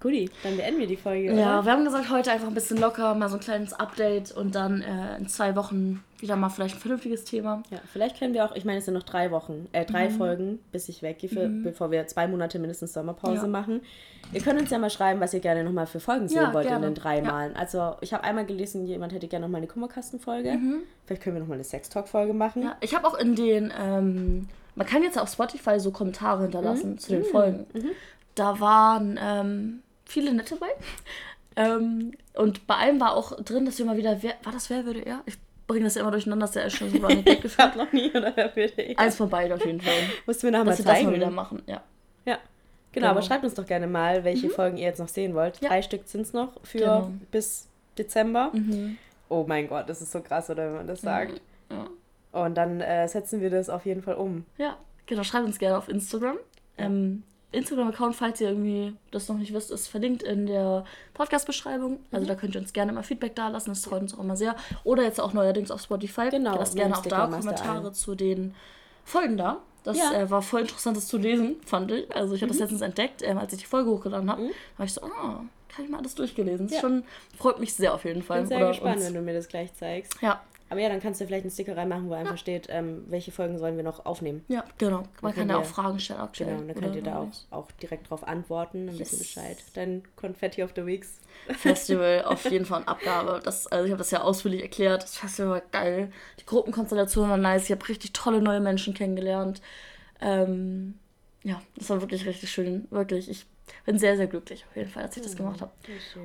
Guti, dann beenden wir die Folge. Ja, oder? wir haben gesagt, heute einfach ein bisschen locker, mal so ein kleines Update und dann äh, in zwei Wochen wieder mal vielleicht ein vernünftiges Thema. Ja, vielleicht können wir auch, ich meine, es sind noch drei Wochen, äh, drei mhm. Folgen, bis ich weggehe, für, mhm. bevor wir zwei Monate mindestens Sommerpause ja. machen. Ihr könnt uns ja mal schreiben, was ihr gerne nochmal für Folgen sehen ja, wollt gerne. in den drei ja. Malen. Also, ich habe einmal gelesen, jemand hätte gerne nochmal eine Kummerkastenfolge. Mhm. Vielleicht können wir nochmal eine Sextalk-Folge machen. Ja, ich habe auch in den, ähm, man kann jetzt auf Spotify so Kommentare hinterlassen mhm. zu den Folgen. Mhm. Da waren, ähm, viele nette bei. Ähm, und bei einem war auch drin, dass wir mal wieder, wer, war das Wer würde er? Ich bringe das ja immer durcheinander, dass der schon so Gag gefühlt. Ich noch nie oder ja. Eins von beiden auf jeden Fall. Musst du mir nachher mal zeigen. Das mal wieder machen, ja. Ja. Genau, genau, aber schreibt uns doch gerne mal, welche mhm. Folgen ihr jetzt noch sehen wollt. Ja. Drei Stück sind es noch für genau. bis Dezember. Mhm. Oh mein Gott, das ist so krass, oder wenn man das sagt. Ja. Und dann äh, setzen wir das auf jeden Fall um. Ja, genau. Schreibt uns gerne auf Instagram. Ähm, Instagram-Account, falls ihr irgendwie das noch nicht wisst, ist verlinkt in der Podcast-Beschreibung. Also mhm. da könnt ihr uns gerne mal Feedback da lassen, das freut uns auch immer sehr. Oder jetzt auch neuerdings auf Spotify. Genau. Lasst gerne auch da Kommentare zu den Folgen da. Das ja. äh, war voll interessant, das zu lesen, fand ich. Also ich habe mhm. das letztens entdeckt, ähm, als ich die Folge hochgeladen habe. Mhm. war ich so, ah, kann ich mal alles durchgelesen. Ja. Schon, freut mich sehr auf jeden Fall. Ich bin sehr Oder gespannt, uns. wenn du mir das gleich zeigst. Ja. Aber ja, dann kannst du vielleicht einen Sticker reinmachen, wo einfach ja. steht, ähm, welche Folgen sollen wir noch aufnehmen. Ja, genau. Man kann ja auch Fragen stellen aktuell. Genau, dann könnt ihr da auch, auch direkt drauf antworten, ein yes. bisschen Bescheid. Dann Confetti of the Weeks. Festival, auf jeden Fall eine Abgabe. Das, also ich habe das ja ausführlich erklärt. Das Festival war geil. Die Gruppenkonstellation war nice. Ich habe richtig tolle neue Menschen kennengelernt. Ähm, ja, das war wirklich richtig schön. Wirklich. Ich bin sehr, sehr glücklich auf jeden Fall, dass ich das gemacht habe.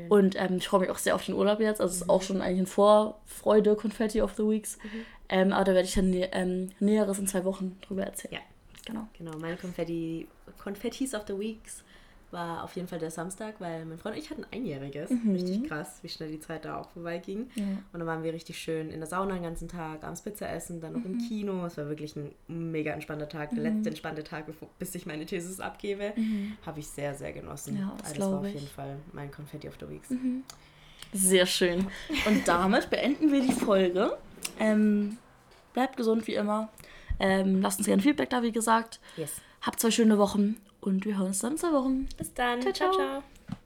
Und ähm, ich freue mich auch sehr auf den Urlaub jetzt. Also es ist auch schon eigentlich ein Vorfreude, Confetti of the Weeks. Mhm. Ähm, aber da werde ich dann ähm, Näheres in zwei Wochen drüber erzählen. Ja. Genau. Genau, meine Konfetti, Konfettis of the Weeks war auf jeden Fall der Samstag, weil mein Freund und ich hatten ein Einjähriges. Mhm. Richtig krass, wie schnell die Zeit da auch vorbeiging. Ja. Und dann waren wir richtig schön in der Sauna den ganzen Tag, abends Pizza essen, dann noch mhm. im Kino. Es war wirklich ein mega entspannter Tag. Der mhm. letzte entspannte Tag, bevor, bis ich meine Thesis abgebe. Mhm. Habe ich sehr, sehr genossen. Ja, das, also das war auf jeden Fall mein Confetti of the Weeks. Mhm. Sehr schön. Und damit beenden wir die Folge. Ähm, bleibt gesund wie immer. Ähm, lasst uns gerne Feedback da, wie gesagt. Yes. Habt zwei schöne Wochen und wir hören uns dann in zwei Wochen. Bis dann. ciao. ciao. ciao.